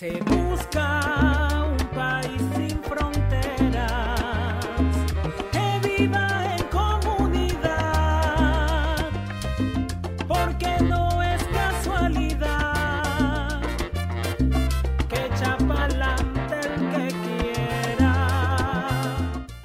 Se busca un país sin fronteras que viva en comunidad, porque no es casualidad que echa pa'lante el que quiera.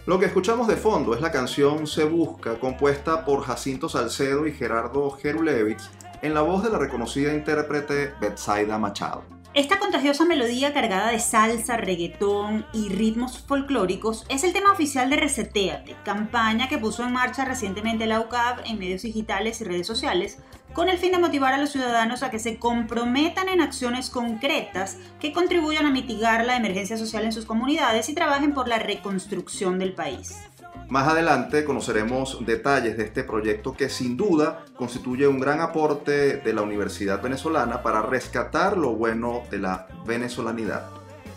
Lo que escuchamos de fondo es la canción Se Busca, compuesta por Jacinto Salcedo y Gerardo Gerulevich, en la voz de la reconocida intérprete Betsaida Machado. Esta contagiosa melodía cargada de salsa, reggaetón y ritmos folclóricos es el tema oficial de Reseteate, campaña que puso en marcha recientemente la UCAP en medios digitales y redes sociales, con el fin de motivar a los ciudadanos a que se comprometan en acciones concretas que contribuyan a mitigar la emergencia social en sus comunidades y trabajen por la reconstrucción del país. Más adelante conoceremos detalles de este proyecto que sin duda constituye un gran aporte de la Universidad Venezolana para rescatar lo bueno de la venezolanidad.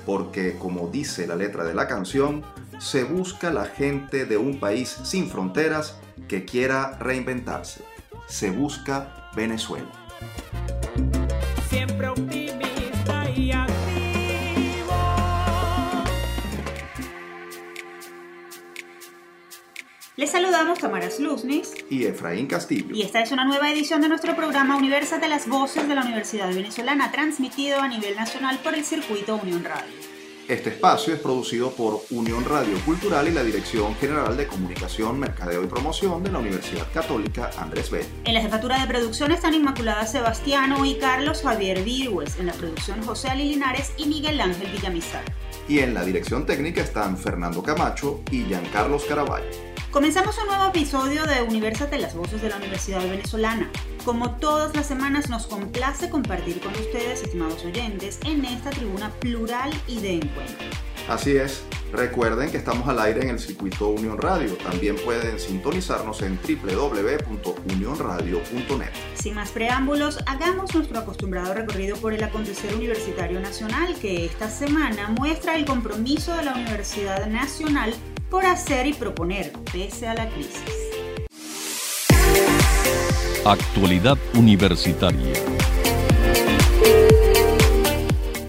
Porque como dice la letra de la canción, se busca la gente de un país sin fronteras que quiera reinventarse. Se busca Venezuela. Les saludamos Tamara Sluznis Y Efraín Castillo. y esta es una nueva edición de nuestro programa Universal de las Voces de la Universidad Venezolana, transmitido a nivel nacional por el circuito Unión Radio. Este espacio es producido por Unión Radio Cultural y la Dirección General de Comunicación, Mercadeo y Promoción de la Universidad Católica Andrés Bello. En la jefatura de producción están Inmaculada Sebastiano y Carlos Javier Virgües. En la producción José Ali Linares y Miguel Ángel Villamizar. Y en la dirección técnica están Fernando Camacho y Giancarlos Caraballo. Comenzamos un nuevo episodio de Universate las Voces de la Universidad Venezolana. Como todas las semanas, nos complace compartir con ustedes, estimados oyentes, en esta tribuna plural y de encuentro. Así es, recuerden que estamos al aire en el circuito Unión Radio. También pueden sintonizarnos en www.unionradio.net. Sin más preámbulos, hagamos nuestro acostumbrado recorrido por el acontecer universitario nacional que esta semana muestra el compromiso de la Universidad Nacional por hacer y proponer pese a la crisis. Actualidad Universitaria.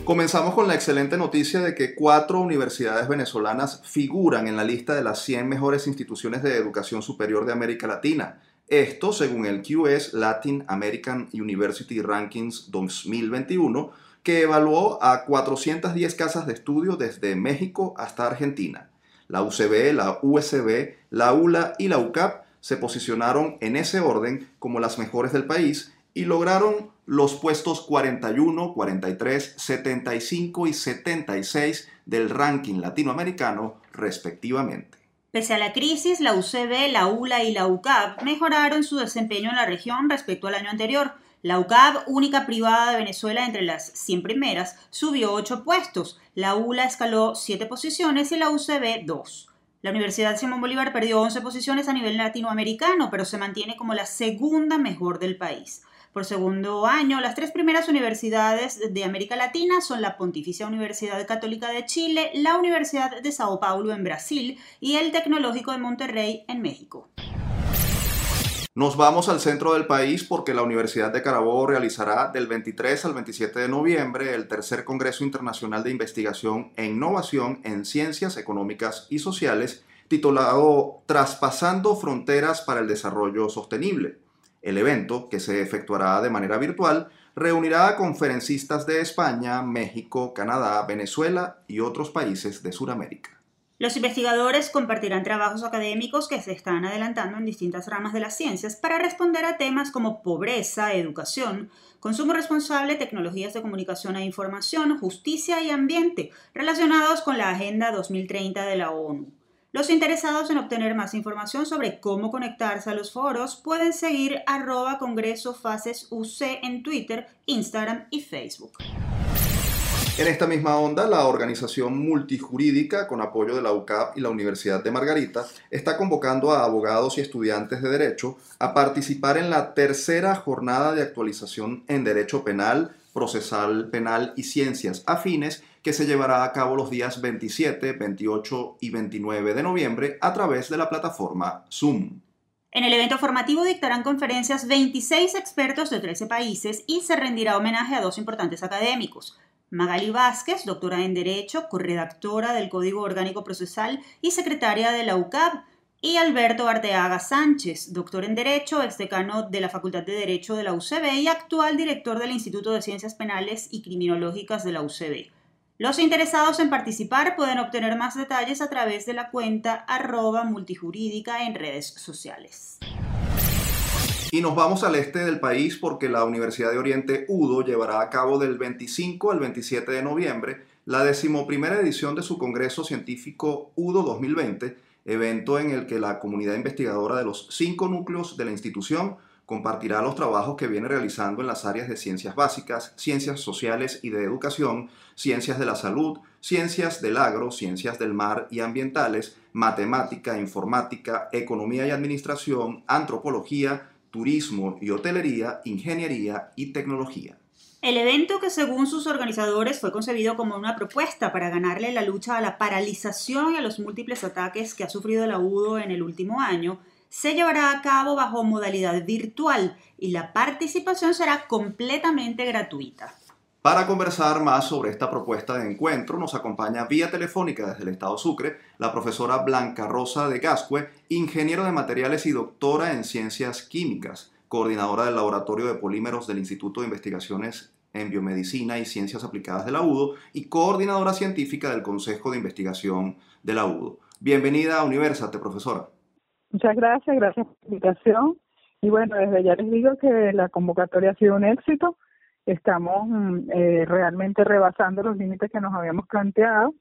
Comenzamos con la excelente noticia de que cuatro universidades venezolanas figuran en la lista de las 100 mejores instituciones de educación superior de América Latina. Esto según el QS Latin American University Rankings 2021, que evaluó a 410 casas de estudio desde México hasta Argentina. La UCB, la USB, la ULA y la UCAP se posicionaron en ese orden como las mejores del país y lograron los puestos 41, 43, 75 y 76 del ranking latinoamericano respectivamente. Pese a la crisis, la UCB, la ULA y la UCAP mejoraron su desempeño en la región respecto al año anterior. La UCAP, única privada de Venezuela entre las 100 primeras, subió 8 puestos. La ULA escaló 7 posiciones y la UCB 2. La Universidad Simón Bolívar perdió 11 posiciones a nivel latinoamericano, pero se mantiene como la segunda mejor del país. Por segundo año, las tres primeras universidades de América Latina son la Pontificia Universidad Católica de Chile, la Universidad de Sao Paulo en Brasil y el Tecnológico de Monterrey en México. Nos vamos al centro del país porque la Universidad de Carabobo realizará del 23 al 27 de noviembre el tercer Congreso Internacional de Investigación e Innovación en Ciencias Económicas y Sociales, titulado Traspasando Fronteras para el Desarrollo Sostenible. El evento, que se efectuará de manera virtual, reunirá a conferencistas de España, México, Canadá, Venezuela y otros países de Sudamérica. Los investigadores compartirán trabajos académicos que se están adelantando en distintas ramas de las ciencias para responder a temas como pobreza, educación, consumo responsable, tecnologías de comunicación e información, justicia y ambiente, relacionados con la Agenda 2030 de la ONU. Los interesados en obtener más información sobre cómo conectarse a los foros pueden seguir arroba Congreso Fases UC en Twitter, Instagram y Facebook. En esta misma onda, la organización multijurídica, con apoyo de la UCAP y la Universidad de Margarita, está convocando a abogados y estudiantes de Derecho a participar en la tercera jornada de actualización en Derecho Penal, Procesal Penal y Ciencias Afines, que se llevará a cabo los días 27, 28 y 29 de noviembre a través de la plataforma Zoom. En el evento formativo dictarán conferencias 26 expertos de 13 países y se rendirá homenaje a dos importantes académicos. Magali Vázquez, doctora en Derecho, corredactora del Código Orgánico Procesal y secretaria de la UCAP, y Alberto Arteaga Sánchez, doctor en Derecho, exdecano de la Facultad de Derecho de la UCB y actual director del Instituto de Ciencias Penales y Criminológicas de la UCB. Los interesados en participar pueden obtener más detalles a través de la cuenta arroba multijurídica en redes sociales. Y nos vamos al este del país porque la Universidad de Oriente UDO llevará a cabo del 25 al 27 de noviembre la decimoprimera edición de su Congreso Científico UDO 2020, evento en el que la comunidad investigadora de los cinco núcleos de la institución compartirá los trabajos que viene realizando en las áreas de ciencias básicas, ciencias sociales y de educación, ciencias de la salud, ciencias del agro, ciencias del mar y ambientales, matemática, informática, economía y administración, antropología, turismo y hotelería, ingeniería y tecnología. El evento que según sus organizadores fue concebido como una propuesta para ganarle la lucha a la paralización y a los múltiples ataques que ha sufrido el UDO en el último año, se llevará a cabo bajo modalidad virtual y la participación será completamente gratuita. Para conversar más sobre esta propuesta de encuentro, nos acompaña vía telefónica desde el Estado Sucre la profesora Blanca Rosa de Gascue, ingeniero de materiales y doctora en ciencias químicas, coordinadora del Laboratorio de Polímeros del Instituto de Investigaciones en Biomedicina y Ciencias Aplicadas de la UDO y coordinadora científica del Consejo de Investigación de la UDO. Bienvenida a Universate, profesora. Muchas gracias, gracias por la invitación. Y bueno, desde ya les digo que la convocatoria ha sido un éxito estamos mm, eh, realmente rebasando los límites que nos habíamos planteado.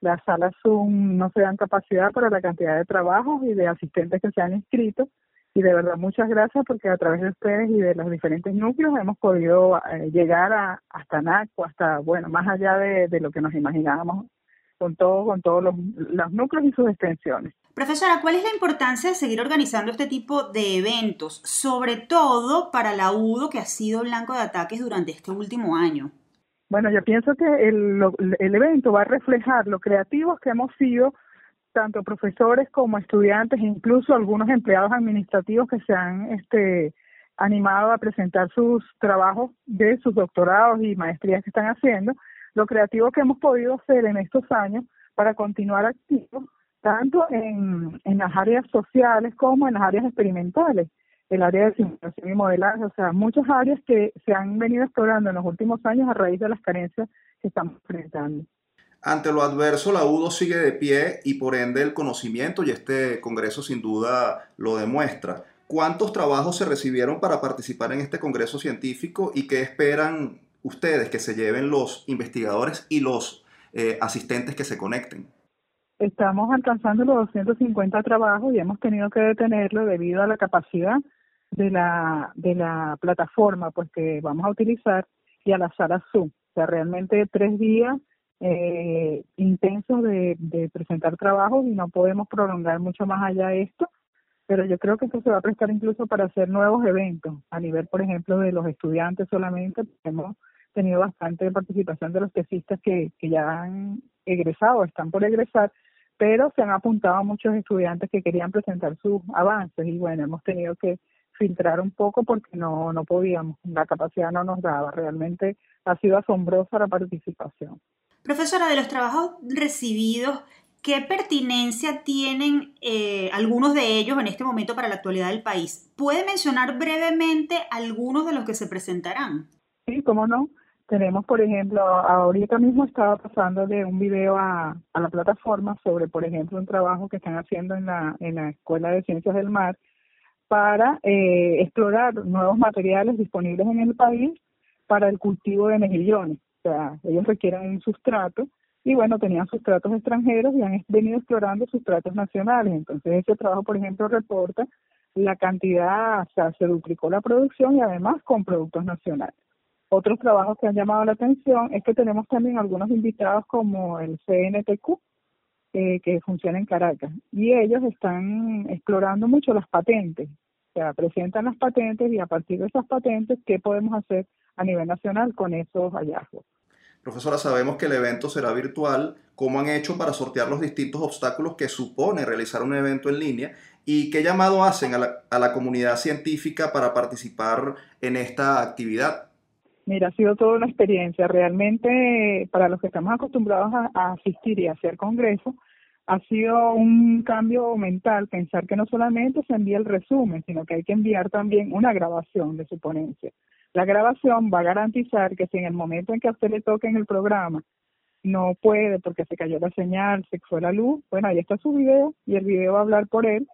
Las salas no se dan capacidad para la cantidad de trabajos y de asistentes que se han inscrito. Y de verdad muchas gracias porque a través de ustedes y de los diferentes núcleos hemos podido eh, llegar a, hasta NACO, hasta, bueno, más allá de, de lo que nos imaginábamos con todo, con todos los, los núcleos y sus extensiones. Profesora, ¿cuál es la importancia de seguir organizando este tipo de eventos, sobre todo para la UDO que ha sido blanco de ataques durante este último año? Bueno, yo pienso que el, el evento va a reflejar lo creativos que hemos sido tanto profesores como estudiantes, incluso algunos empleados administrativos que se han este, animado a presentar sus trabajos de sus doctorados y maestrías que están haciendo, lo creativo que hemos podido hacer en estos años para continuar activos tanto en, las áreas sociales como en las áreas experimentales, el área de simulación y modelaje, o sea, muchas áreas que se han venido explorando en los últimos años a raíz de las carencias que estamos enfrentando. Ante lo adverso, la UDO sigue de pie y por ende el conocimiento, y este congreso sin duda lo demuestra. ¿Cuántos trabajos se recibieron para participar en este congreso científico y qué esperan ustedes que se lleven los investigadores y los eh, asistentes que se conecten? Estamos alcanzando los 250 trabajos y hemos tenido que detenerlo debido a la capacidad de la, de la plataforma pues que vamos a utilizar y a la sala Zoom. O sea, realmente tres días eh, intensos de, presentar trabajos y no podemos prolongar mucho más allá esto, pero yo creo que esto se va a prestar incluso para hacer nuevos eventos a nivel, por ejemplo, de los estudiantes solamente. Hemos tenido bastante participación de los tesistas que, que ya han egresado, están por egresar, pero se han apuntado muchos estudiantes que querían presentar sus avances y bueno, hemos tenido que filtrar un poco porque no, no podíamos, la capacidad no nos daba, realmente ha sido asombrosa la participación. Profesora, de los trabajos recibidos, ¿qué pertinencia tienen eh, algunos de ellos en este momento para la actualidad del país? ¿Puede mencionar brevemente algunos de los que se presentarán? Sí, cómo no. Tenemos, por ejemplo, ahorita mismo estaba pasando de un video a, a la plataforma sobre, por ejemplo, un trabajo que están haciendo en la, en la Escuela de Ciencias del Mar para eh, explorar nuevos materiales disponibles en el país para el cultivo de mejillones. O sea, ellos requieren un sustrato y bueno, tenían sustratos extranjeros y han venido explorando sustratos nacionales. Entonces, ese trabajo, por ejemplo, reporta la cantidad, o sea, se duplicó la producción y además con productos nacionales. Otros trabajos que han llamado la atención es que tenemos también algunos invitados como el CNTQ, eh, que funciona en Caracas, y ellos están explorando mucho las patentes, o sea, presentan las patentes y a partir de esas patentes, ¿qué podemos hacer a nivel nacional con esos hallazgos? Profesora, sabemos que el evento será virtual. ¿Cómo han hecho para sortear los distintos obstáculos que supone realizar un evento en línea? ¿Y qué llamado hacen a la, a la comunidad científica para participar en esta actividad? Mira, ha sido toda una experiencia. Realmente, para los que estamos acostumbrados a, asistir y a hacer congresos, ha sido un cambio mental pensar que no solamente se envía el resumen, sino que hay que enviar también una grabación de su ponencia. La grabación va a garantizar que si en el momento en que a usted le toque en el programa no puede porque se cayó la señal, se fue la luz, bueno, ahí está su video y el video va a hablar por él,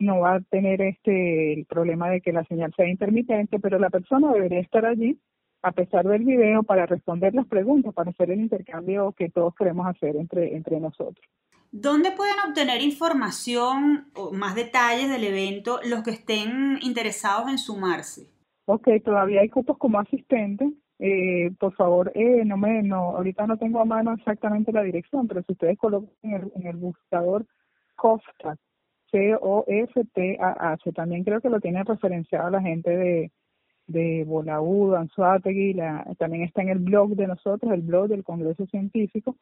no va a tener este el problema de que la señal sea intermitente, pero la persona debería estar allí a pesar del video para responder las preguntas, para hacer el intercambio que todos queremos hacer entre, entre nosotros. ¿Dónde pueden obtener información o más detalles del evento los que estén interesados en sumarse? Ok, todavía hay cupos como asistente. Eh, por favor, eh, no me, no, ahorita no tengo a mano exactamente la dirección, pero si ustedes colocan en el, en el buscador COFTA, C-O-F-T-A-H, también creo que lo tiene referenciado la gente de, de Bolaúd, Anzuategui, la, también está en el blog de nosotros, el blog del Congreso Científico,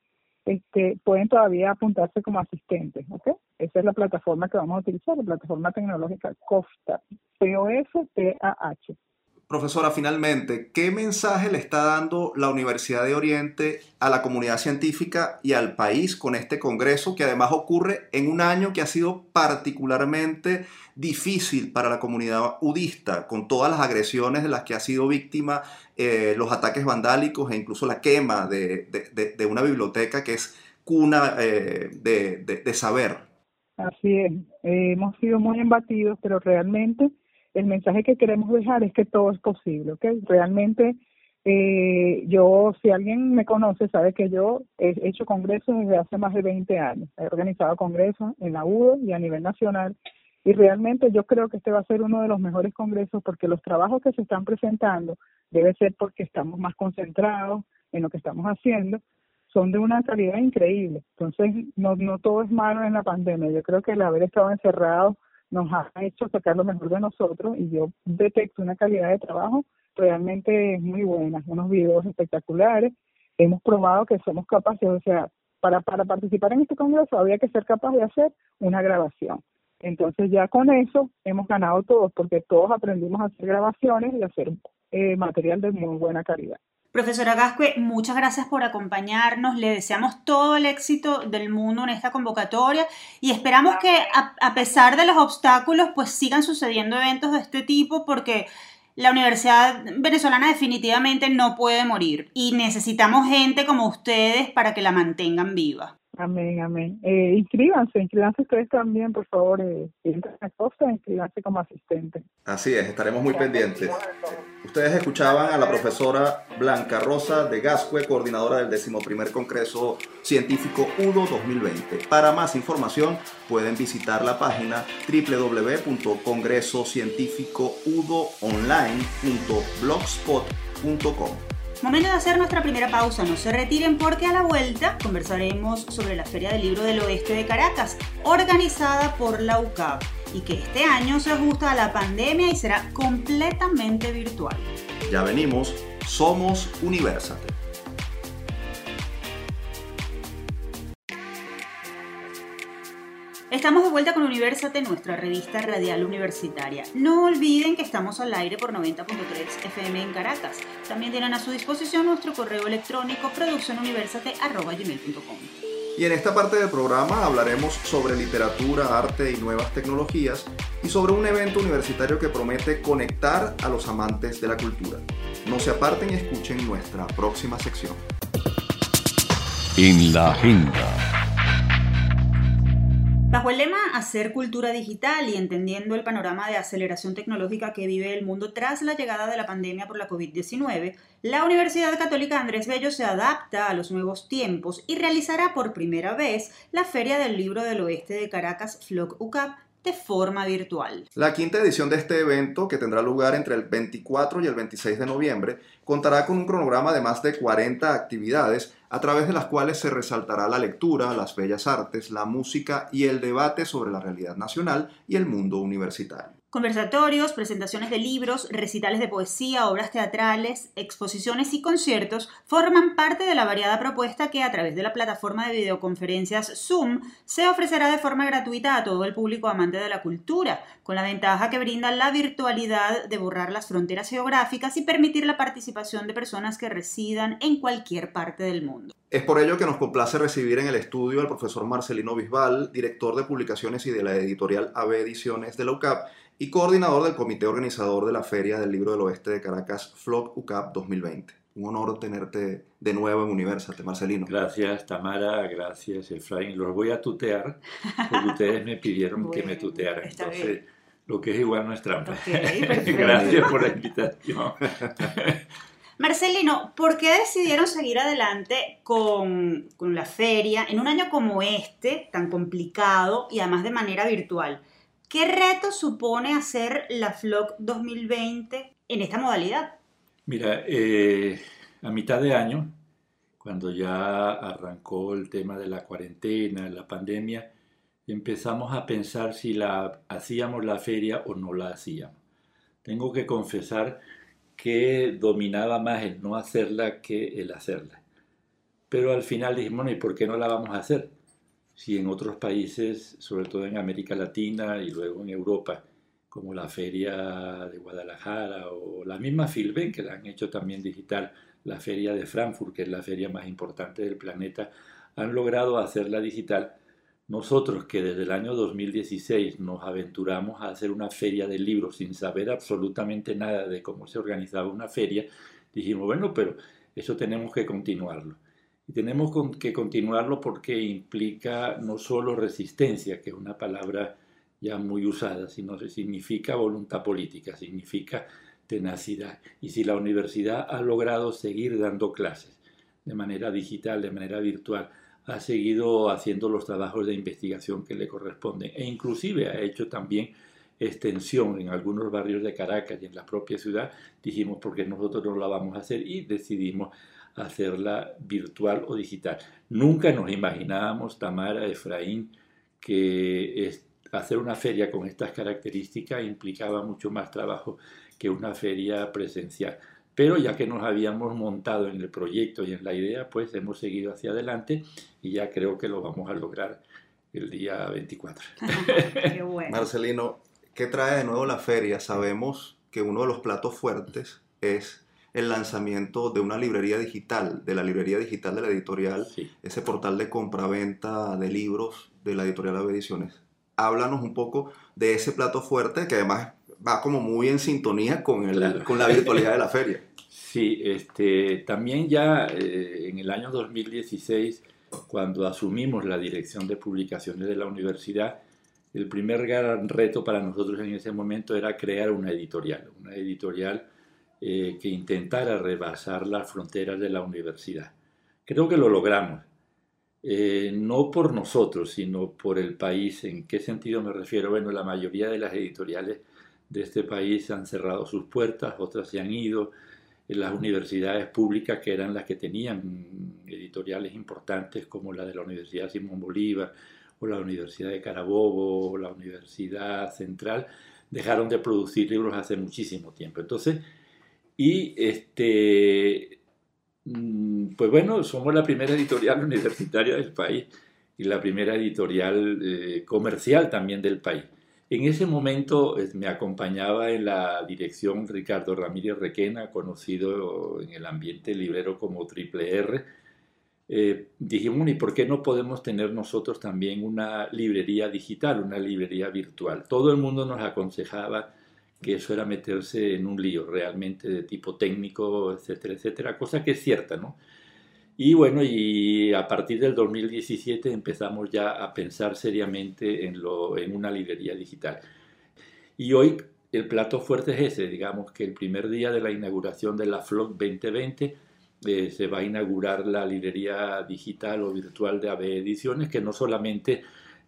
este, pueden todavía apuntarse como asistentes, ¿ok? Esa es la plataforma que vamos a utilizar, la plataforma tecnológica COFTA, C-O-F-T-A-H. Profesora, finalmente, ¿qué mensaje le está dando la Universidad de Oriente a la comunidad científica y al país con este congreso que además ocurre en un año que ha sido particularmente difícil para la comunidad udista, con todas las agresiones de las que ha sido víctima, eh, los ataques vandálicos e incluso la quema de, una biblioteca que es cuna eh, de, saber? Así es, hemos sido muy embatidos, pero realmente el mensaje que queremos dejar es que todo es posible, ¿ok? Realmente eh, yo, si alguien me conoce, sabe que yo he hecho congresos desde hace más de 20 años. He organizado congresos en la UDO y a nivel nacional. Y realmente yo creo que este va a ser uno de los mejores congresos porque los trabajos que se están presentando debe ser porque estamos más concentrados en lo que estamos haciendo, son de una calidad increíble. Entonces, no, no todo es malo en la pandemia. Yo creo que el haber estado encerrado nos ha hecho sacar lo mejor de nosotros y yo detecto una calidad de trabajo realmente muy buena, unos videos espectaculares. Hemos probado que somos capaces, o sea, para, para participar en este congreso había que ser capaz de hacer una grabación. Entonces ya con eso hemos ganado todos, porque todos aprendimos a hacer grabaciones y a hacer eh, material de muy buena calidad. Profesora Gascue, muchas gracias por acompañarnos. Le deseamos todo el éxito del mundo en esta convocatoria y esperamos que a, pesar de los obstáculos, pues sigan sucediendo eventos de este tipo porque la Universidad Venezolana definitivamente no puede morir y necesitamos gente como ustedes para que la mantengan viva. Amén, amén. Eh, inscríbanse, inscríbanse ustedes también, por favor, eh, a costa, inscríbanse como asistente. Así es, estaremos muy pendientes. Ustedes escuchaban a la profesora Blanca Rosa de Gascue, coordinadora del 11 Congreso Científico UDO 2020. Para más información pueden visitar la página www.congresocientíficoudoonline.blogspot.com. Momento de hacer nuestra primera pausa, no se retiren porque a la vuelta conversaremos sobre la Feria del Libro del Oeste de Caracas, organizada por la UCAP y que este año se ajusta a la pandemia y será completamente virtual. Ya venimos, somos Universate. Estamos de vuelta con Universate, nuestra revista radial universitaria. No olviden que estamos al aire por 90.3 FM en Caracas. También tienen a su disposición nuestro correo electrónico produccionuniversate.com. Y en esta parte del programa hablaremos sobre literatura, arte y nuevas tecnologías y sobre un evento universitario que promete conectar a los amantes de la cultura. No se aparten y escuchen nuestra próxima sección. En la agenda. Bajo el lema Hacer cultura digital y entendiendo el panorama de aceleración tecnológica que vive el mundo tras la llegada de la pandemia por la COVID-19, la Universidad Católica Andrés Bello se adapta a los nuevos tiempos y realizará por primera vez la Feria del Libro del Oeste de Caracas FLOC UCAP de forma virtual. La quinta edición de este evento, que tendrá lugar entre el 24 y el 26 de noviembre, contará con un cronograma de más de 40 actividades a través de las cuales se resaltará la lectura, las bellas artes, la música y el debate sobre la realidad nacional y el mundo universitario. Conversatorios, presentaciones de libros, recitales de poesía, obras teatrales, exposiciones y conciertos forman parte de la variada propuesta que a través de la plataforma de videoconferencias Zoom se ofrecerá de forma gratuita a todo el público amante de la cultura, con la ventaja que brinda la virtualidad de borrar las fronteras geográficas y permitir la participación de personas que residan en cualquier parte del mundo. Es por ello que nos complace recibir en el estudio al profesor Marcelino Bisbal, director de publicaciones y de la editorial AB Ediciones de la UCAP, y coordinador del comité organizador de la Feria del Libro del Oeste de Caracas, FLOC UCAP 2020. Un honor tenerte de nuevo en Universate, Marcelino. Gracias, Tamara, gracias, Efraín. Los voy a tutear porque ustedes me pidieron que me tutearan. Entonces, lo que es igual no es trampa. gracias por la invitación. Marcelino, ¿por qué decidieron seguir adelante con, con la feria en un año como este, tan complicado y además de manera virtual? ¿Qué reto supone hacer la FLOC 2020 en esta modalidad? Mira, eh, a mitad de año, cuando ya arrancó el tema de la cuarentena, la pandemia, empezamos a pensar si la hacíamos la feria o no la hacíamos. Tengo que confesar que dominaba más el no hacerla que el hacerla. Pero al final dijimos, ¿y por qué no la vamos a hacer? Si en otros países, sobre todo en América Latina y luego en Europa, como la Feria de Guadalajara o la misma Filben, que la han hecho también digital, la Feria de Frankfurt, que es la feria más importante del planeta, han logrado hacerla digital. Nosotros que desde el año 2016 nos aventuramos a hacer una feria de libros sin saber absolutamente nada de cómo se organizaba una feria, dijimos, bueno, pero eso tenemos que continuarlo. Y tenemos que continuarlo porque implica no solo resistencia, que es una palabra ya muy usada, sino que significa voluntad política, significa tenacidad. Y si la universidad ha logrado seguir dando clases de manera digital, de manera virtual, ha seguido haciendo los trabajos de investigación que le corresponden e inclusive ha hecho también extensión en algunos barrios de Caracas y en la propia ciudad, dijimos porque nosotros no la vamos a hacer y decidimos hacerla virtual o digital. Nunca nos imaginábamos, Tamara, Efraín, que hacer una feria con estas características implicaba mucho más trabajo que una feria presencial. Pero ya que nos habíamos montado en el proyecto y en la idea, pues hemos seguido hacia adelante y ya creo que lo vamos a lograr el día 24. Marcelino, ¿qué trae de nuevo la feria? Sabemos que uno de los platos fuertes es el lanzamiento de una librería digital, de la librería digital de la editorial, ese portal de compra-venta de libros de la editorial Ave Ediciones. Háblanos un poco de ese plato fuerte que además va como muy en sintonía con, el, con la virtualidad de la feria. Sí, este, también ya eh, en el año 2016, cuando asumimos la dirección de publicaciones de la universidad, el primer gran reto para nosotros en ese momento era crear una editorial, una editorial eh, que intentara rebasar las fronteras de la universidad. Creo que lo logramos. Eh, no por nosotros, sino por el país. ¿En qué sentido me refiero? Bueno, la mayoría de las editoriales de este país han cerrado sus puertas, otras se han ido. En las universidades públicas, que eran las que tenían editoriales importantes, como la de la Universidad Simón Bolívar, o la Universidad de Carabobo, o la Universidad Central, dejaron de producir libros hace muchísimo tiempo. Entonces, y este, mm, pues bueno, somos la primera editorial universitaria del país y la primera editorial eh, comercial también del país. En ese momento me acompañaba en la dirección Ricardo Ramírez Requena, conocido en el ambiente librero como Triple R. Eh, dijimos, ¿y por qué no podemos tener nosotros también una librería digital, una librería virtual? Todo el mundo nos aconsejaba que eso era meterse en un lío realmente de tipo técnico, etcétera, etcétera, cosa que es cierta, ¿no? Y bueno, y a partir del 2017 empezamos ya a pensar seriamente en, lo, en una librería digital. Y hoy el plato fuerte es ese, digamos que el primer día de la inauguración de la FLOC 2020 eh, se va a inaugurar la librería digital o virtual de AB Ediciones, que no solamente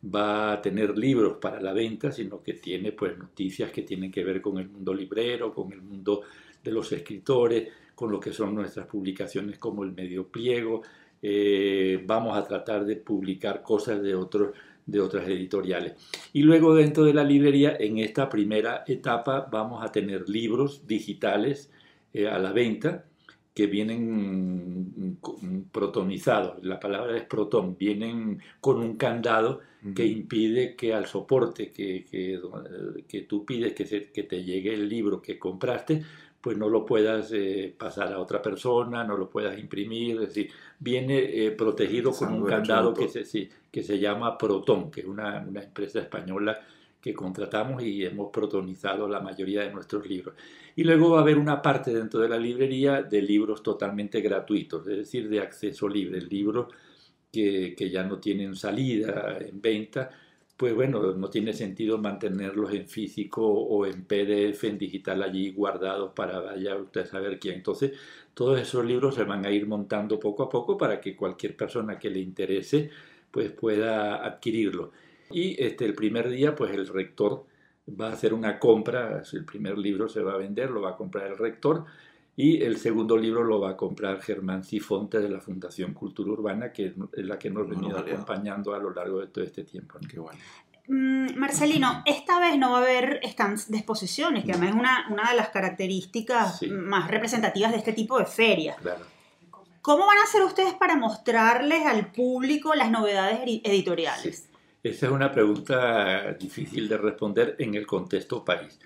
va a tener libros para la venta, sino que tiene pues noticias que tienen que ver con el mundo librero, con el mundo de los escritores, con lo que son nuestras publicaciones como el medio pliego. Eh, vamos a tratar de publicar cosas de otros de otras editoriales. Y luego dentro de la librería, en esta primera etapa, vamos a tener libros digitales eh, a la venta que vienen protonizados, la palabra es protón, vienen con un candado que impide que al soporte que, que, tú pides que, que te llegue el libro que compraste, pues no lo puedas eh, pasar a otra persona, no lo puedas imprimir, es decir, viene eh, protegido con un candado que se, sí, que se llama Proton, que es una, una, empresa española que contratamos y hemos protonizado la mayoría de nuestros libros. Y luego va a haber una parte dentro de la librería de libros totalmente gratuitos, es decir, de acceso libre, libros que, ya no tienen salida en venta, pues bueno, no tiene sentido mantenerlos en físico o en PDF, en digital allí guardados para vaya usted a saber quién. Entonces, todos esos libros se van a ir montando poco a poco para que cualquier persona que le interese pues pueda adquirirlo. Y este, el primer día, pues el rector va a hacer una compra, el primer libro se va a vender, lo va a comprar el rector, y el segundo libro lo va a comprar Germán Sifonte de la Fundación Cultura Urbana, que es la que nos ha venido acompañando a lo largo de todo este tiempo. Qué bueno. Mm, Marcelino, esta vez no va a haber stands de exposiciones, que además es una, una de las características más representativas de este tipo de ferias. Claro. ¿Cómo van a hacer ustedes para mostrarles al público las novedades editoriales? Esa es una pregunta difícil de responder en el contexto país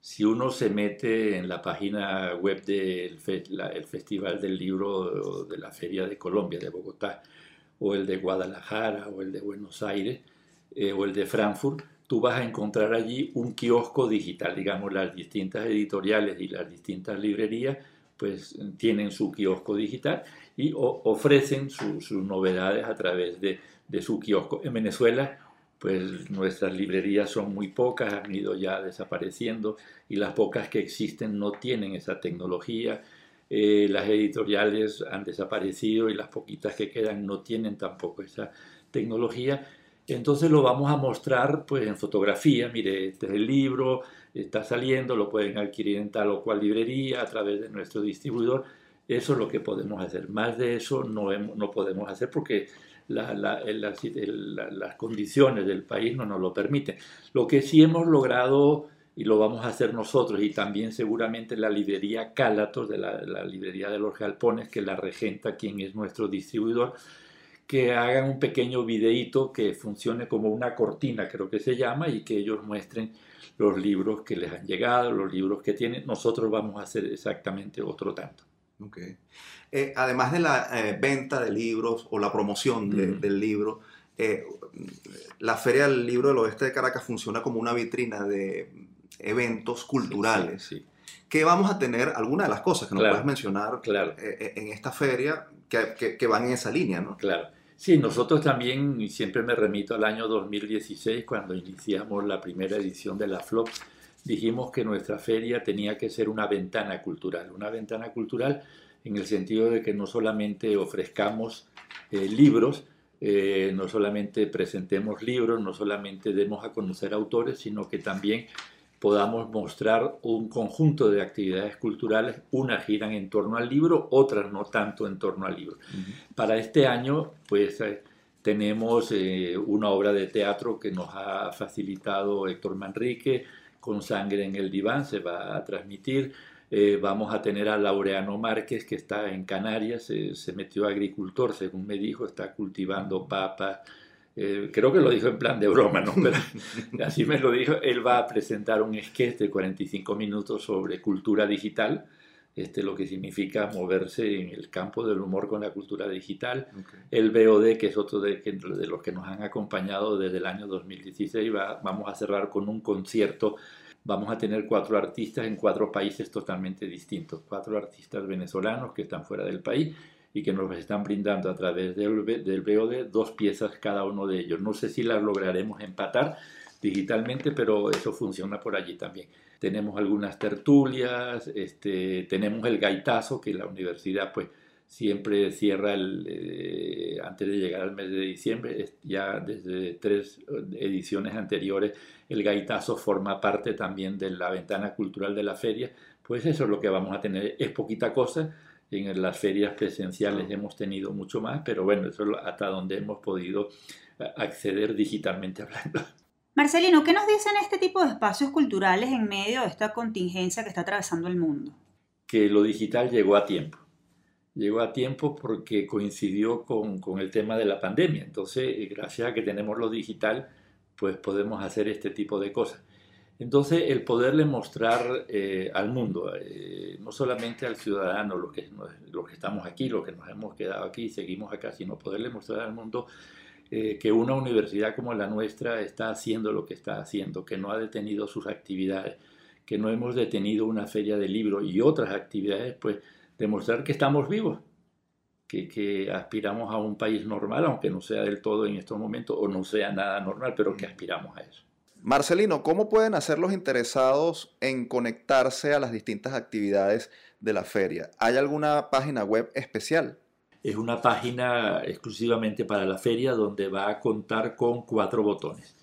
si uno se mete en la página web del el Festival del Libro de la Feria de Colombia, de Bogotá, o el de Guadalajara, o el de Buenos Aires, eh, o el de Frankfurt, tú vas a encontrar allí un kiosco digital, digamos, las distintas editoriales y las distintas librerías, pues tienen su kiosco digital y ofrecen sus novedades a través de, de su kiosco. En Venezuela pues nuestras librerías son muy pocas, han ido ya desapareciendo y las pocas que existen no tienen esa tecnología. Eh, las editoriales han desaparecido y las poquitas que quedan no tienen tampoco esa tecnología. Entonces lo vamos a mostrar pues en fotografía, mire, este es el libro, está saliendo, lo pueden adquirir en tal o cual librería a través de nuestro distribuidor. Eso es lo que podemos hacer. Más de eso no, no podemos hacer porque las condiciones del país no nos lo permiten. Lo que sí hemos logrado, y lo vamos a hacer nosotros, y también seguramente la librería Cálatos, de la, librería de los Galpones, que la regenta quien es nuestro distribuidor, que hagan un pequeño videíto que funcione como una cortina, creo que se llama, y que ellos muestren los libros que les han llegado, los libros que tienen. Nosotros vamos a hacer exactamente otro tanto. Okay. Eh, además de la eh, venta de libros o la promoción del libro, eh, la Feria del Libro del Oeste de Caracas funciona como una vitrina de eventos culturales. Sí, ¿Qué vamos a tener? Algunas de las cosas que nos puedes mencionar claro. en esta feria que, que, van en esa línea, ¿no? Claro. Sí, nosotros también, y siempre me remito al año 2016, cuando iniciamos la primera edición de la FLOP, dijimos que nuestra feria tenía que ser una ventana cultural, una ventana cultural en el sentido de que no solamente ofrezcamos eh, libros, eh, no solamente presentemos libros, no solamente demos a conocer autores, sino que también podamos mostrar un conjunto de actividades culturales, unas giran en torno al libro, otras no tanto en torno al libro. Para este año, pues eh, tenemos una obra de teatro que nos ha facilitado Héctor Manrique, con sangre en el diván, se va a transmitir. Eh, vamos a tener a Laureano Márquez, que está en Canarias, se metió agricultor, según me dijo, está cultivando papas. Eh, creo que lo dijo en plan de broma, ¿no? Pero así me lo dijo. Él va a presentar un sketch de 45 minutos sobre cultura digital, este, lo que significa moverse en el campo del humor con la cultura digital. El BOD, que es otro de, de, los que nos han acompañado desde el año 2016, va, vamos a cerrar con un concierto vamos a tener cuatro artistas en cuatro países totalmente distintos, cuatro artistas venezolanos que están fuera del país y que nos están brindando a través del, del BOD dos piezas cada uno de ellos. No sé si las lograremos empatar digitalmente, pero eso funciona por allí también. Tenemos algunas tertulias, este, tenemos el gaitazo que la universidad pues siempre cierra el, eh, antes de llegar al mes de diciembre, ya desde tres ediciones anteriores el gaitazo forma parte también de la ventana cultural de la feria, pues eso es lo que vamos a tener, es poquita cosa, En las ferias presenciales hemos tenido mucho más, pero bueno, eso es hasta donde hemos podido acceder digitalmente hablando. Marcelino, ¿qué nos dicen este tipo de espacios culturales en medio de esta contingencia que está atravesando el mundo? Que lo digital llegó a tiempo. Llegó a tiempo porque coincidió con, el tema de la pandemia. Entonces, gracias a que tenemos lo digital, pues podemos hacer este tipo de cosas. Entonces, el poderle mostrar eh, al mundo, eh, no solamente al ciudadano, los que, los que estamos aquí, los que nos hemos quedado aquí y seguimos acá, sino poderle mostrar al mundo eh, que una universidad como la nuestra está haciendo lo que está haciendo, que no ha detenido sus actividades, que no hemos detenido una feria de libros y otras actividades, pues demostrar que estamos vivos, que, que, aspiramos a un país normal, aunque no sea del todo en estos momentos o no sea nada normal, pero que aspiramos a eso. Marcelino, ¿cómo pueden hacer los interesados en conectarse a las distintas actividades de la feria? ¿Hay alguna página web especial? Es una página exclusivamente para la feria donde va a contar con cuatro botones.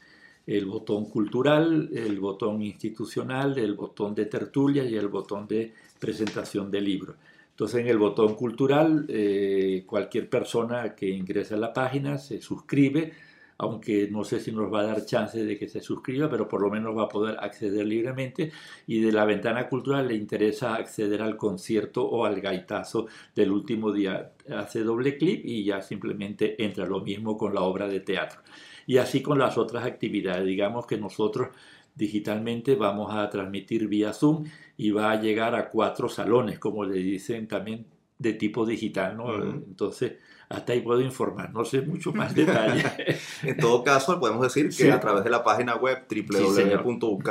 El botón cultural, el botón institucional, el botón de tertulia y el botón de presentación de libros. Entonces en el botón cultural eh, cualquier persona que ingrese a la página se suscribe, aunque no sé si nos va a dar chance de que se suscriba, pero por lo menos va a poder acceder libremente y de la ventana cultural le interesa acceder al concierto o al gaitazo del último día. Hace doble clic y ya simplemente entra lo mismo con la obra de teatro. Y así con las otras actividades. Digamos que nosotros digitalmente vamos a transmitir vía Zoom y va a llegar a cuatro salones, como le dicen también de tipo digital, ¿no? Entonces, hasta ahí puedo informar, no sé mucho más detalle. en todo caso, podemos decir que a través de la página web www.uca.edu.be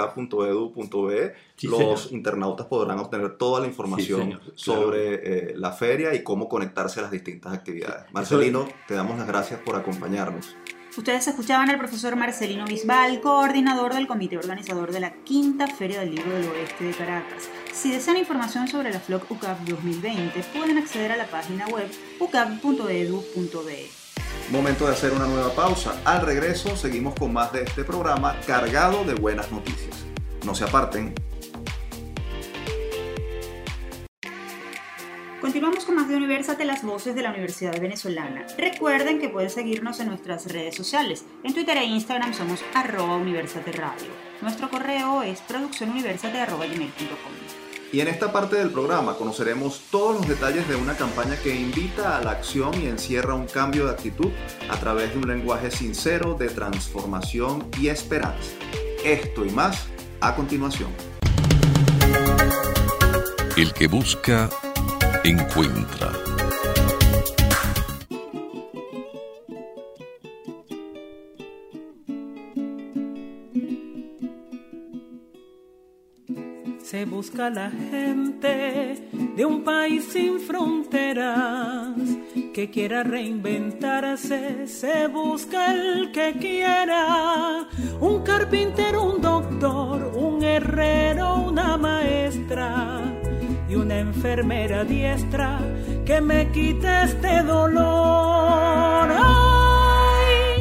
los internautas podrán obtener toda la información sobre eh, la feria y cómo conectarse a las distintas actividades. Marcelino, te damos las gracias por acompañarnos. Ustedes escuchaban al profesor Marcelino Bisbal, coordinador del comité organizador de la quinta Feria del Libro del Oeste de Caracas. Si desean información sobre la FLOC UCAP 2020, pueden acceder a la página web ucap.edu.be. Momento de hacer una nueva pausa. Al regreso seguimos con más de este programa cargado de buenas noticias. No se aparten. Continuamos con más de Universate, las voces de la Universidad Venezolana. Recuerden que pueden seguirnos en nuestras redes sociales. En Twitter e Instagram somos arroba Universate Radio. Nuestro correo es produccionuniversate.com. Y en esta parte del programa conoceremos todos los detalles de una campaña que invita a la acción y encierra un cambio de actitud a través de un lenguaje sincero de transformación y esperanza. Esto y más a continuación. El que busca Se busca la gente de un país sin fronteras que quiera reinventarse. Se busca el que quiera, un carpintero, un doctor, un herrero, una maestra y una enfermera diestra que me quite este dolor.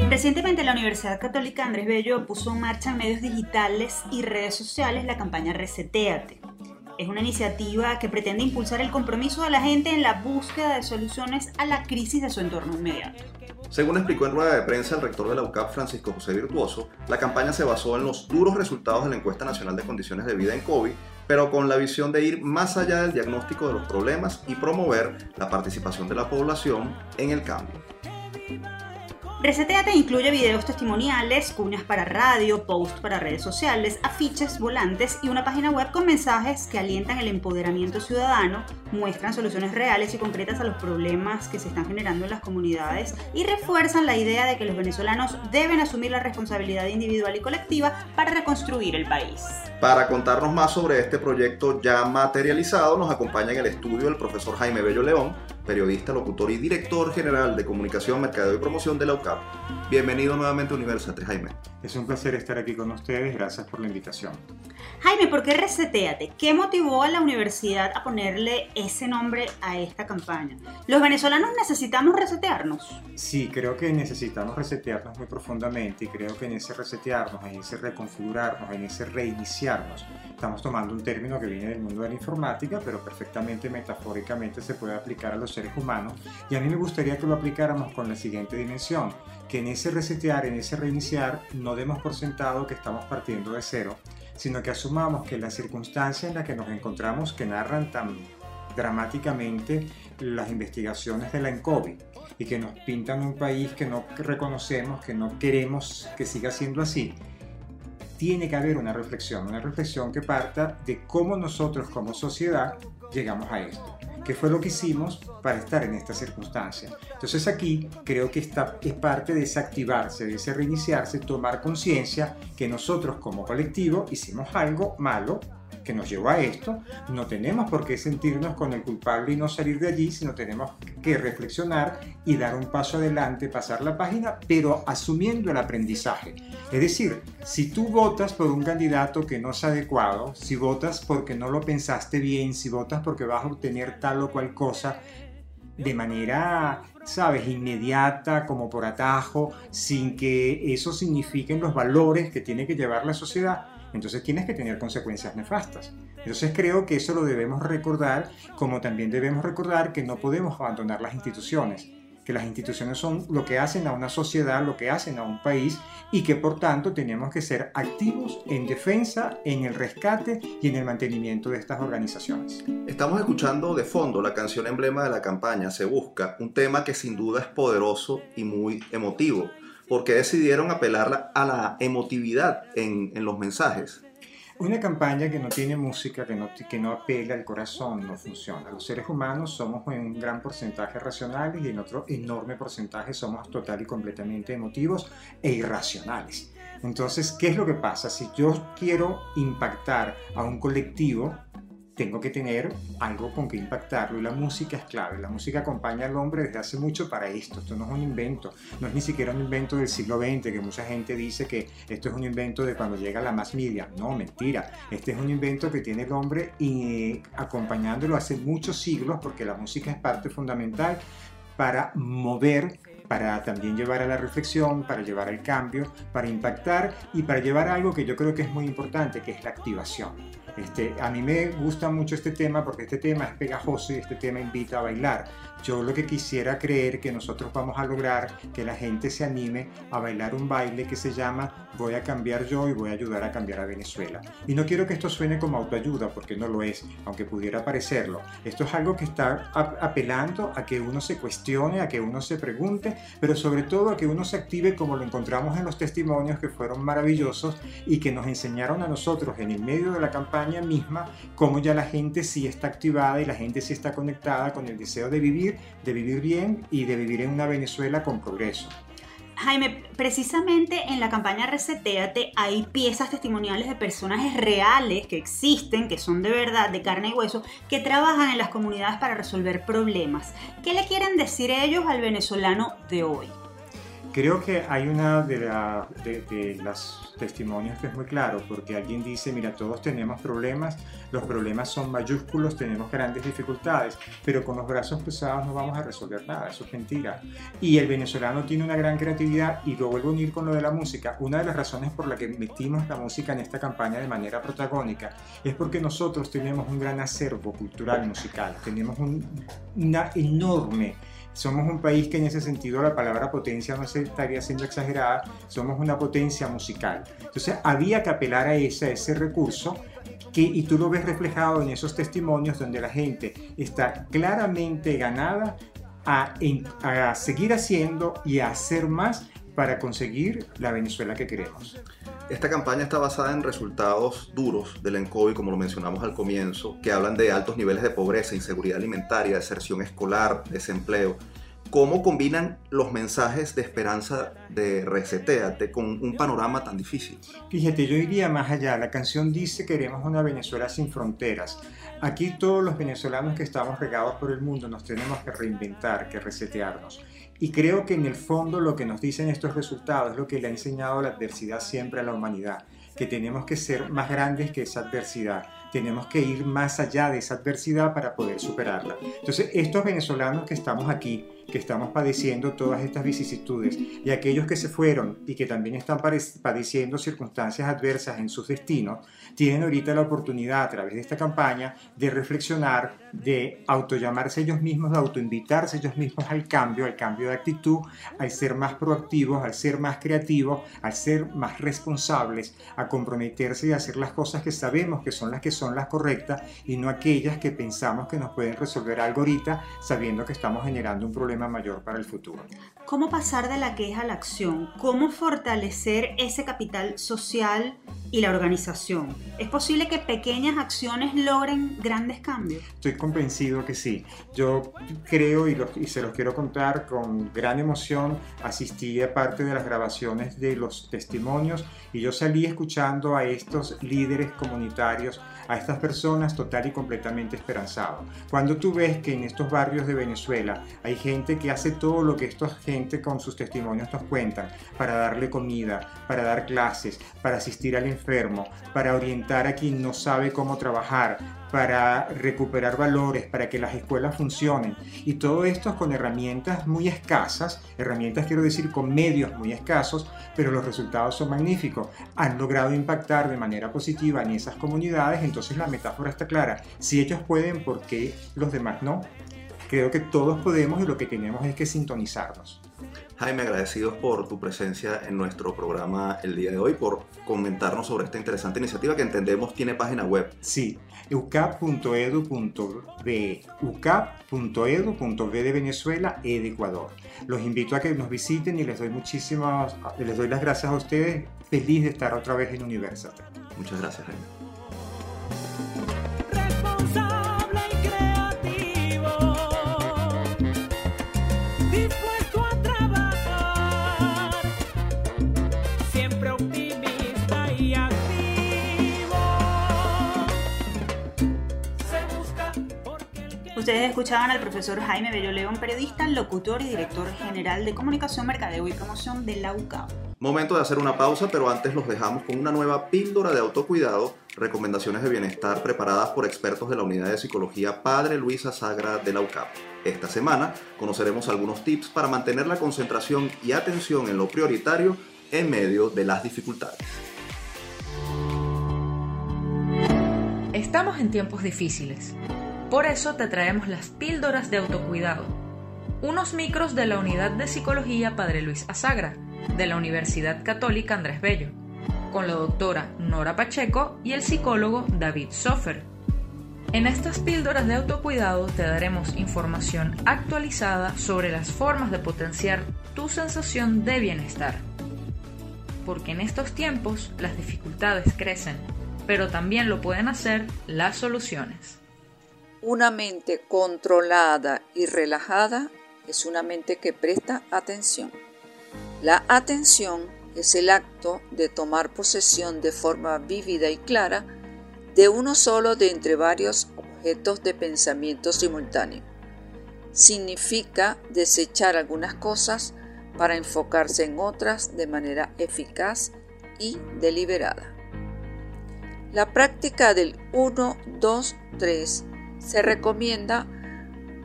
Recientemente la Universidad Católica Andrés Bello puso en marcha en medios digitales y redes sociales la campaña Reseteate. Es una iniciativa que pretende impulsar el compromiso de la gente en la búsqueda de soluciones a la crisis de su entorno inmediato. Según explicó en rueda de prensa el rector de la UCAP, Francisco José Virtuoso, la campaña se basó en los duros resultados de la encuesta nacional de condiciones de vida en COVID pero con la visión de ir más allá del diagnóstico de los problemas y promover la participación de la población en el cambio. Reseteate incluye videos testimoniales, cuñas para radio, posts para redes sociales, afiches, volantes y una página web con mensajes que alientan el empoderamiento ciudadano, muestran soluciones reales y concretas a los problemas que se están generando en las comunidades y refuerzan la idea de que los venezolanos deben asumir la responsabilidad individual y colectiva para reconstruir el país. Para contarnos más sobre este proyecto ya materializado, nos acompaña en el estudio el profesor Jaime Bello León, periodista, locutor y director general de comunicación, mercadeo y promoción de la UCAP. Bienvenido nuevamente a Universate, Jaime. Es un placer estar aquí con ustedes, gracias por la invitación. Jaime, ¿por qué Reseteate? ¿Qué motivó a la universidad a ponerle ese nombre a esta campaña? ¿Los venezolanos necesitamos resetearnos? Sí, creo que necesitamos resetearnos muy profundamente y creo que en ese resetearnos, en ese reconfigurarnos, en ese estamos tomando un término que viene del mundo de la informática, pero perfectamente metafóricamente se puede aplicar a los seres humanos y a mí me gustaría que lo aplicáramos con la siguiente dimensión, que en ese resetear, en ese reiniciar, no demos por sentado que estamos partiendo de cero, sino que asumamos que la circunstancia en la que nos encontramos, que narran tan dramáticamente las investigaciones de la ENCOVI y que nos pintan un país que no reconocemos, que no queremos que siga siendo así, tiene que haber una reflexión, una reflexión que parta de cómo nosotros como sociedad llegamos a esto. ¿Qué fue lo que hicimos para estar en esta circunstancia? Entonces aquí creo que esta es parte de desactivarse, de ese reiniciarse, tomar conciencia que nosotros como colectivo hicimos algo malo que nos llevó a esto, no tenemos por qué sentirnos con el culpable y no salir de allí, sino tenemos que reflexionar y dar un paso adelante, pasar la página, pero asumiendo el aprendizaje. Es decir, si tú votas por un candidato que no es adecuado, si votas porque no lo pensaste bien, si votas porque vas a obtener tal o cual cosa, de manera, sabes, inmediata, como por atajo, sin que eso signifiquen los valores que tiene que llevar la sociedad, entonces tienes que tener consecuencias nefastas. Entonces creo que eso lo debemos recordar, como también debemos recordar que no podemos abandonar las instituciones, que las instituciones son lo que hacen a una sociedad, lo que hacen a un país y que por tanto tenemos que ser activos en defensa, en el rescate y en el mantenimiento de estas organizaciones. Estamos escuchando de fondo la canción emblema de la campaña, Se Busca, un tema que sin duda es poderoso y muy emotivo. ¿Por qué decidieron apelar a la emotividad en, en los mensajes? Una campaña que no tiene música, que no, que no apela al corazón, no funciona. Los seres humanos somos en un gran porcentaje racionales y en otro enorme porcentaje somos total y completamente emotivos e irracionales. Entonces, ¿qué es lo que pasa? Si yo quiero impactar a un colectivo, tengo que tener algo con que impactarlo y la música es clave. La música acompaña al hombre desde hace mucho para esto. Esto no es un invento, no es ni siquiera un invento del siglo XX, que mucha gente dice que esto es un invento de cuando llega la más media. No, mentira. Este es un invento que tiene el hombre y acompañándolo hace muchos siglos porque la música es parte fundamental para mover para también llevar a la reflexión, para llevar al cambio, para impactar y para llevar algo que yo creo que es muy importante, que es la activación. Este, a mí me gusta mucho este tema porque este tema es pegajoso y este tema invita a bailar. Yo lo que quisiera creer que nosotros vamos a lograr que la gente se anime a bailar un baile que se llama Voy a cambiar yo y voy a ayudar a cambiar a Venezuela. Y no quiero que esto suene como autoayuda porque no lo es, aunque pudiera parecerlo. Esto es algo que está apelando a que uno se cuestione, a que uno se pregunte, pero sobre todo a que uno se active como lo encontramos en los testimonios que fueron maravillosos y que nos enseñaron a nosotros en el medio de la campaña misma cómo ya la gente sí está activada y la gente sí está conectada con el deseo de vivir, de vivir bien y de vivir en una Venezuela con progreso. Jaime, precisamente en la campaña Reseteate hay piezas testimoniales de personajes reales que existen, que son de verdad, de carne y hueso, que trabajan en las comunidades para resolver problemas. ¿Qué le quieren decir ellos al venezolano de hoy? Creo que hay una de, la, de, los testimonios que es muy claro, porque alguien dice, mira, todos tenemos problemas, los problemas son mayúsculos, tenemos grandes dificultades, pero con los brazos cruzados no vamos a resolver nada, eso es mentira. Y el venezolano tiene una gran creatividad y lo vuelvo a unir con lo de la música. Una de las razones por la que metimos la música en esta campaña de manera protagónica es porque nosotros tenemos un gran acervo cultural musical, tenemos un, una enorme somos un país que en ese sentido la palabra potencia no se estaría siendo exagerada, somos una potencia musical. Entonces había que apelar a ese, ese recurso que, y tú lo ves reflejado en esos testimonios donde la gente está claramente ganada a, a seguir haciendo y a hacer más para conseguir la Venezuela que queremos. Esta campaña está basada en resultados duros del ENCOVI, como lo mencionamos al comienzo, que hablan de altos niveles de pobreza, inseguridad alimentaria, deserción escolar, desempleo. ¿Cómo combinan los mensajes de esperanza de Reseteate con un panorama tan difícil? Fíjate, yo iría más allá. La canción dice queremos una Venezuela sin fronteras. Aquí todos los venezolanos que estamos regados por el mundo nos tenemos que reinventar, que resetearnos. Y creo que en el fondo lo que nos dicen estos resultados es lo que le ha enseñado la adversidad siempre a la humanidad, que tenemos que ser más grandes que esa adversidad tenemos que ir más allá de esa adversidad para poder superarla. Entonces, estos venezolanos que estamos aquí, que estamos padeciendo todas estas vicisitudes, y aquellos que se fueron y que también están padeciendo circunstancias adversas en sus destinos, tienen ahorita la oportunidad a través de esta campaña de reflexionar, de autollamarse ellos mismos, de autoinvitarse ellos mismos al cambio, al cambio de actitud, al ser más proactivos, al ser más creativos, al ser más responsables, a comprometerse y a hacer las cosas que sabemos que son las que son las correctas y no aquellas que pensamos que nos pueden resolver algo ahorita sabiendo que estamos generando un problema mayor para el futuro. ¿Cómo pasar de la queja a la acción? ¿Cómo fortalecer ese capital social y la organización? ¿Es posible que pequeñas acciones logren grandes cambios? Estoy convencido que sí. Yo creo y, y se los quiero contar con gran emoción. Asistí a parte de las grabaciones de los testimonios y yo salí escuchando a estos líderes comunitarios a estas personas total y completamente esperanzado. Cuando tú ves que en estos barrios de Venezuela hay gente que hace todo lo que esta gente con sus testimonios nos cuentan, para darle comida, para dar clases, para asistir al enfermo, para orientar a quien no sabe cómo trabajar, para recuperar valores, para que las escuelas funcionen. Y todo esto con herramientas muy escasas, herramientas quiero decir con medios muy escasos, pero los resultados son magníficos. Han logrado impactar de manera positiva en esas comunidades, entonces la metáfora está clara. Si ellos pueden, ¿por qué los demás no? Creo que todos podemos y lo que tenemos es que sintonizarnos. Jaime, agradecidos por tu presencia en nuestro programa el día de hoy, por comentarnos sobre esta interesante iniciativa que entendemos tiene página web. Sí, eucap.edu.be, eucap.edu.be de Venezuela e de Ecuador. Los invito a que nos visiten y les doy muchísimas, les doy las gracias a ustedes. Feliz de estar otra vez en Universate. Muchas gracias, Jaime. Ustedes escuchaban al profesor Jaime Bello León, periodista, locutor y director general de Comunicación, Mercadeo y Promoción de la UCAP. Momento de hacer una pausa, pero antes los dejamos con una nueva píldora de autocuidado, recomendaciones de bienestar preparadas por expertos de la Unidad de Psicología Padre Luisa Sagra de la UCAP. Esta semana conoceremos algunos tips para mantener la concentración y atención en lo prioritario en medio de las dificultades. Estamos en tiempos difíciles. Por eso te traemos las píldoras de autocuidado. Unos micros de la Unidad de Psicología Padre Luis Azagra, de la Universidad Católica Andrés Bello, con la doctora Nora Pacheco y el psicólogo David Sofer. En estas píldoras de autocuidado te daremos información actualizada sobre las formas de potenciar tu sensación de bienestar. Porque en estos tiempos las dificultades crecen, pero también lo pueden hacer las soluciones. Una mente controlada y relajada es una mente que presta atención. La atención es el acto de tomar posesión de forma vívida y clara de uno solo de entre varios objetos de pensamiento simultáneo. Significa desechar algunas cosas para enfocarse en otras de manera eficaz y deliberada. La práctica del 1, 2, 3 se recomienda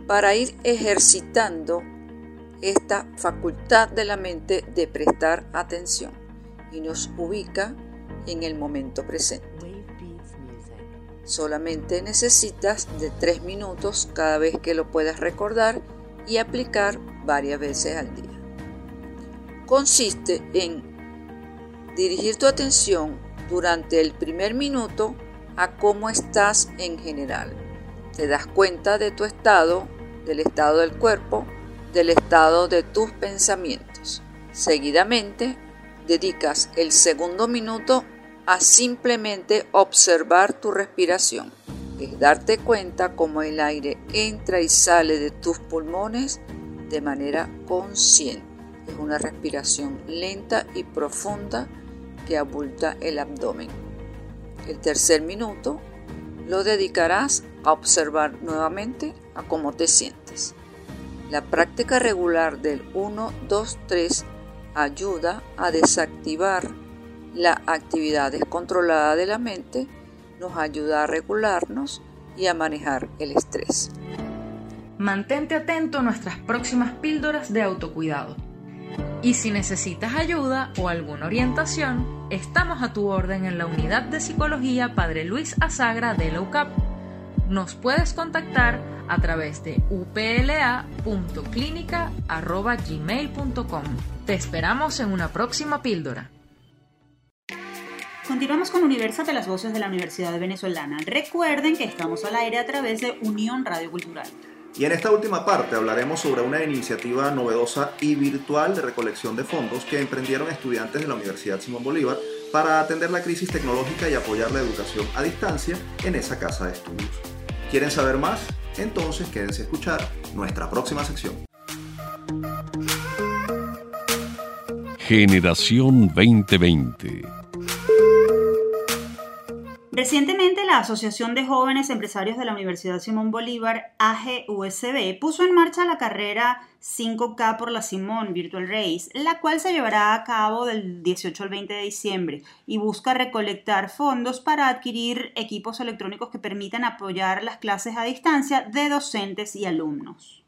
para ir ejercitando esta facultad de la mente de prestar atención y nos ubica en el momento presente. Solamente necesitas de 3 minutos cada vez que lo puedas recordar y aplicar varias veces al día. Consiste en dirigir tu atención durante el primer minuto a cómo estás en general. Te das cuenta de tu estado, del estado del cuerpo, del estado de tus pensamientos. Seguidamente, dedicas el segundo minuto a simplemente observar tu respiración. Es darte cuenta cómo el aire entra y sale de tus pulmones de manera consciente. Es una respiración lenta y profunda que abulta el abdomen. El tercer minuto lo dedicarás a observar nuevamente a cómo te sientes. La práctica regular del 1, 2, 3 ayuda a desactivar la actividad descontrolada de la mente, nos ayuda a regularnos y a manejar el estrés. Mantente atento a nuestras próximas píldoras de autocuidado. Y si necesitas ayuda o alguna orientación, estamos a tu orden en la unidad de psicología Padre Luis Azagra de la UCAP. Nos puedes contactar a través de upla.clinica.gmail.com. Te esperamos en una próxima píldora. Continuamos con Universate, las voces de la Universidad Venezolana. Recuerden que estamos al aire a través de Unión Radio Cultural. Y en esta última parte hablaremos sobre una iniciativa novedosa y virtual de recolección de fondos que emprendieron estudiantes de la Universidad Simón Bolívar para atender la crisis tecnológica y apoyar la educación a distancia en esa casa de estudios. ¿Quieren saber más? Entonces quédense a escuchar nuestra próxima sección. Generación 2020. Recientemente, la Asociación de Jóvenes Empresarios de la Universidad Simón Bolívar, AGUSB, puso en marcha la carrera 5K por la Simón Virtual Race, la cual se llevará a cabo del 18 al 20 de diciembre y busca recolectar fondos para adquirir equipos electrónicos que permitan apoyar las clases a distancia de docentes y alumnos.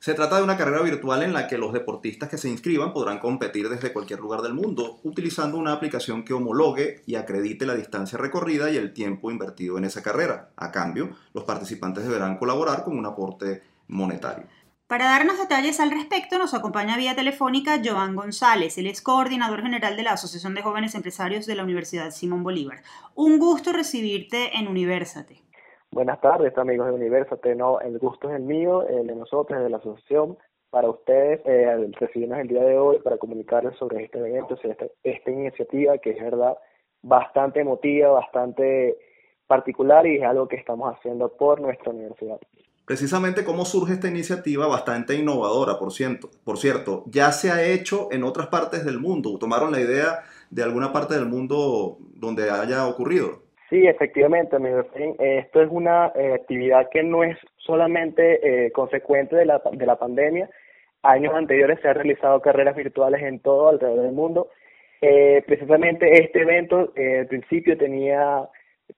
Se trata de una carrera virtual en la que los deportistas que se inscriban podrán competir desde cualquier lugar del mundo utilizando una aplicación que homologue y acredite la distancia recorrida y el tiempo invertido en esa carrera. A cambio, los participantes deberán colaborar con un aporte monetario. Para darnos detalles al respecto, nos acompaña vía telefónica Joan González. Él es coordinador general de la Asociación de Jóvenes Empresarios de la Universidad Simón Bolívar. Un gusto recibirte en Universate. Buenas tardes, amigos de Universate. No, el gusto es el mío, el de nosotros, de la asociación. Para ustedes, eh, recibirnos el día de hoy para comunicarles sobre este evento, sobre esta, esta iniciativa que es verdad bastante emotiva, bastante particular y es algo que estamos haciendo por nuestra universidad. Precisamente cómo surge esta iniciativa bastante innovadora, por cierto. Por cierto, ya se ha hecho en otras partes del mundo. ¿Tomaron la idea de alguna parte del mundo donde haya ocurrido? Sí, efectivamente, amigo. Esto es una eh, actividad que no es solamente eh, consecuente de la, de la pandemia. Años anteriores se han realizado carreras virtuales en todo alrededor del mundo. Eh, precisamente este evento al principio tenía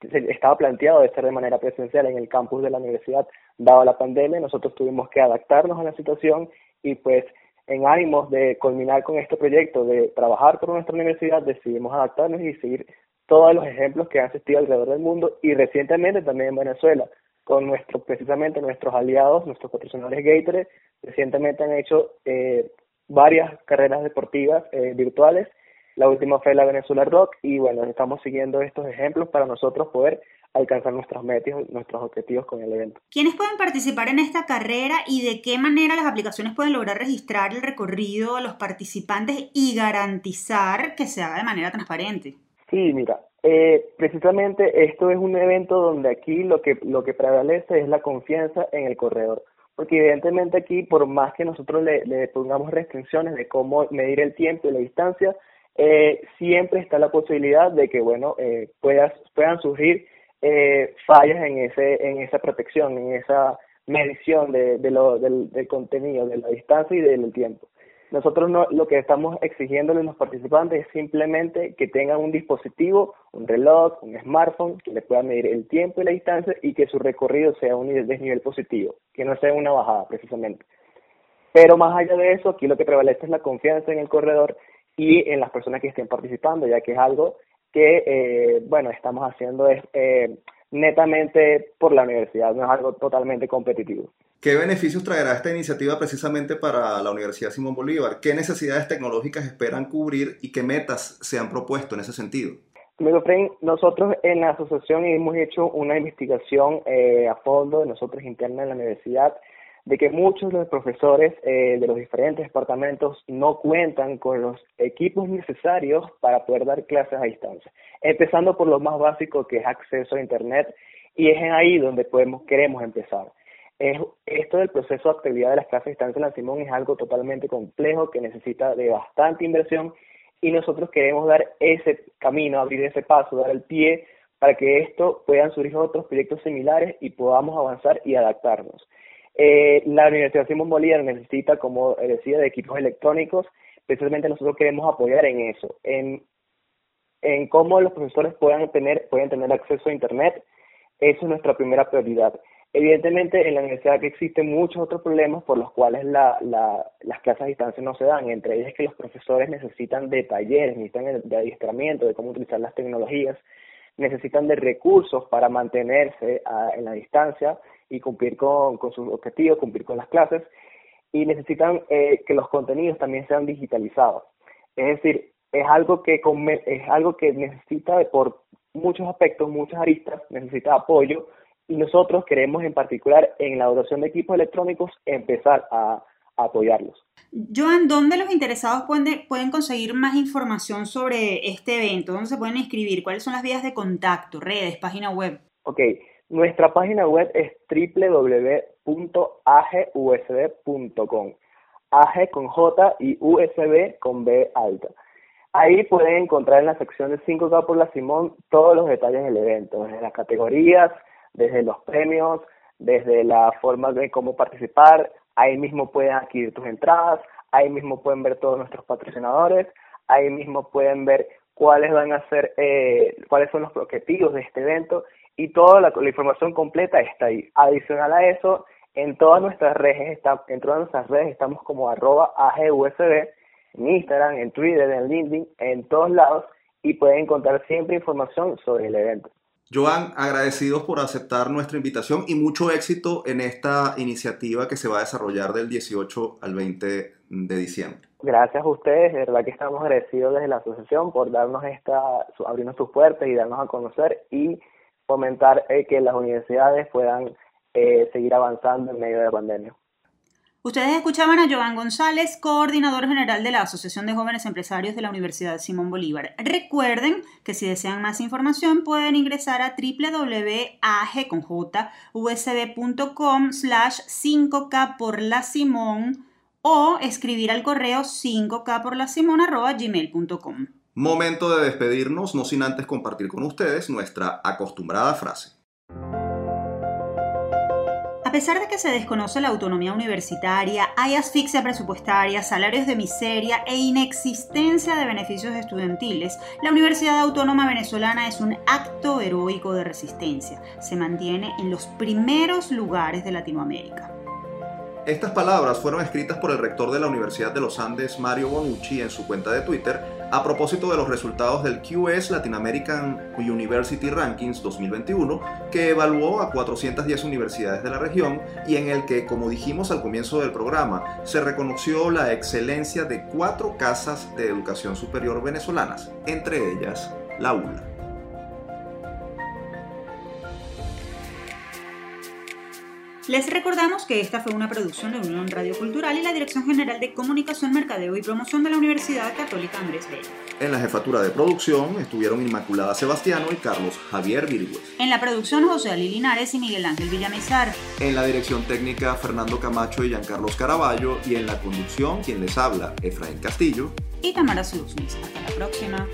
estaba planteado de ser de manera presencial en el campus de la universidad, dado la pandemia, nosotros tuvimos que adaptarnos a la situación y pues en ánimos de culminar con este proyecto, de trabajar por nuestra universidad, decidimos adaptarnos y seguir todos los ejemplos que han asistido alrededor del mundo y recientemente también en Venezuela, con nuestro, precisamente nuestros aliados, nuestros patrocinadores Gatorade, recientemente han hecho eh, varias carreras deportivas eh, virtuales. La última fue la Venezuela Rock y bueno, estamos siguiendo estos ejemplos para nosotros poder alcanzar nuestros metas, nuestros objetivos con el evento. ¿Quiénes pueden participar en esta carrera y de qué manera las aplicaciones pueden lograr registrar el recorrido de los participantes y garantizar que se haga de manera transparente? Sí, mira, eh, precisamente esto es un evento donde aquí lo que, lo que prevalece es la confianza en el corredor. Porque evidentemente aquí, por más que nosotros le, pongamos restricciones de cómo medir el tiempo y la distancia, eh, siempre está la posibilidad de que, bueno, eh, puedas, puedan surgir eh, fallas en, ese, en esa protección, en esa medición de, de lo, del, del contenido, de la distancia y del tiempo. Nosotros no, lo que estamos exigiéndole a los participantes es simplemente que tengan un dispositivo, un reloj, un smartphone, que le pueda medir el tiempo y la distancia y que su recorrido sea un desnivel positivo, que no sea una bajada precisamente. Pero más allá de eso, aquí lo que prevalece es la confianza en el corredor y en las personas que estén participando, ya que es algo que, eh, bueno, estamos haciendo es, eh, netamente por la universidad, no es algo totalmente competitivo. ¿Qué beneficios traerá esta iniciativa precisamente para la Universidad Simón Bolívar? ¿Qué necesidades tecnológicas esperan cubrir y qué metas se han propuesto en ese sentido? nosotros en la asociación hemos hecho una investigación eh, a fondo, nosotros interna en la universidad, de que muchos de los profesores eh, de los diferentes departamentos no cuentan con los equipos necesarios para poder dar clases a distancia, empezando por lo más básico que es acceso a Internet, y es ahí donde podemos, queremos empezar. es, esto del proceso de actividad de las clases de distancia en la Simón es algo totalmente complejo que necesita de bastante inversión y nosotros queremos dar ese camino, abrir ese paso, dar el pie para que esto puedan surgir otros proyectos similares y podamos avanzar y adaptarnos. Eh, la Universidad Simón Bolívar necesita, como decía, de equipos electrónicos. Precisamente nosotros queremos apoyar en eso, en, en cómo los profesores puedan tener, pueden tener acceso a Internet. Eso es nuestra primera prioridad. Evidentemente, en la universidad que existen muchos otros problemas por los cuales la, la, las clases a distancia no se dan, entre ellos que los profesores necesitan de talleres, necesitan de adiestramiento, de cómo utilizar las tecnologías, necesitan de recursos para mantenerse ah, en la distancia y cumplir con, con, sus objetivos, cumplir con las clases, y necesitan eh, que los contenidos también sean digitalizados. Es decir, es algo que es algo que necesita por muchos aspectos, muchas aristas, necesita apoyo y nosotros queremos en particular en la dotación de equipos electrónicos empezar a, apoyarlos. Joan, ¿dónde los interesados pueden, pueden conseguir más información sobre este evento? ¿Dónde se pueden inscribir? ¿Cuáles son las vías de contacto, redes, página web? Ok, nuestra página web es www.agsb.com. AG con J y USB con B alta. Ahí pueden encontrar en la sección de 5K por la Simón todos los detalles del evento, desde las categorías, desde los premios, desde la forma de cómo participar, ahí mismo pueden adquirir tus entradas, ahí mismo pueden ver todos nuestros patrocinadores, ahí mismo pueden ver cuáles van a ser, eh, cuáles son los objetivos de este evento y toda la, información completa está ahí. Adicional a eso, en todas nuestras redes, está, en todas nuestras redes estamos como arroba AGUSB, en Instagram, en Twitter, en LinkedIn, en todos lados y pueden encontrar siempre información sobre el evento. Joan, agradecidos por aceptar nuestra invitación y mucho éxito en esta iniciativa que se va a desarrollar del 18 al 20 de diciembre. Gracias a ustedes, de verdad que estamos agradecidos desde la asociación por darnos esta, abrirnos sus puertas y darnos a conocer y fomentar eh, que las universidades puedan eh, seguir avanzando en medio de la pandemia. Ustedes escuchaban a Joan González, coordinador general de la Asociación de Jóvenes Empresarios de la Universidad Simón Bolívar. Recuerden que si desean más información pueden ingresar a www.agconjusb.com slash 5K por la Simón o escribir al correo 5K por la Simón gmail.com. Momento de despedirnos, no sin antes compartir con ustedes nuestra acostumbrada frase. A pesar de que se desconoce la autonomía universitaria, hay asfixia presupuestaria, salarios de miseria e inexistencia de beneficios estudiantiles, la Universidad Autónoma Venezolana es un acto heroico de resistencia. Se mantiene en los primeros lugares de Latinoamérica. Estas palabras fueron escritas por el rector de la Universidad de los Andes, Mario Bonucci, en su cuenta de Twitter, a propósito de los resultados del QS Latin American University Rankings 2021, que evaluó a 410 universidades de la región y en el que, como dijimos al comienzo del programa, se reconoció la excelencia de cuatro casas de educación superior venezolanas, entre ellas la ULA. Les recordamos que esta fue una producción de Unión Radio Cultural y la Dirección General de Comunicación, Mercadeo y Promoción de la Universidad Católica Andrés Bello. En la jefatura de producción estuvieron Inmaculada Sebastiano y Carlos Javier Virgües. En la producción José Ali Linares y Miguel Ángel Villamizar. En la dirección técnica Fernando Camacho y Giancarlos Caraballo y en la conducción quien les habla Efraín Castillo y Tamara Sluznis. Hasta la próxima.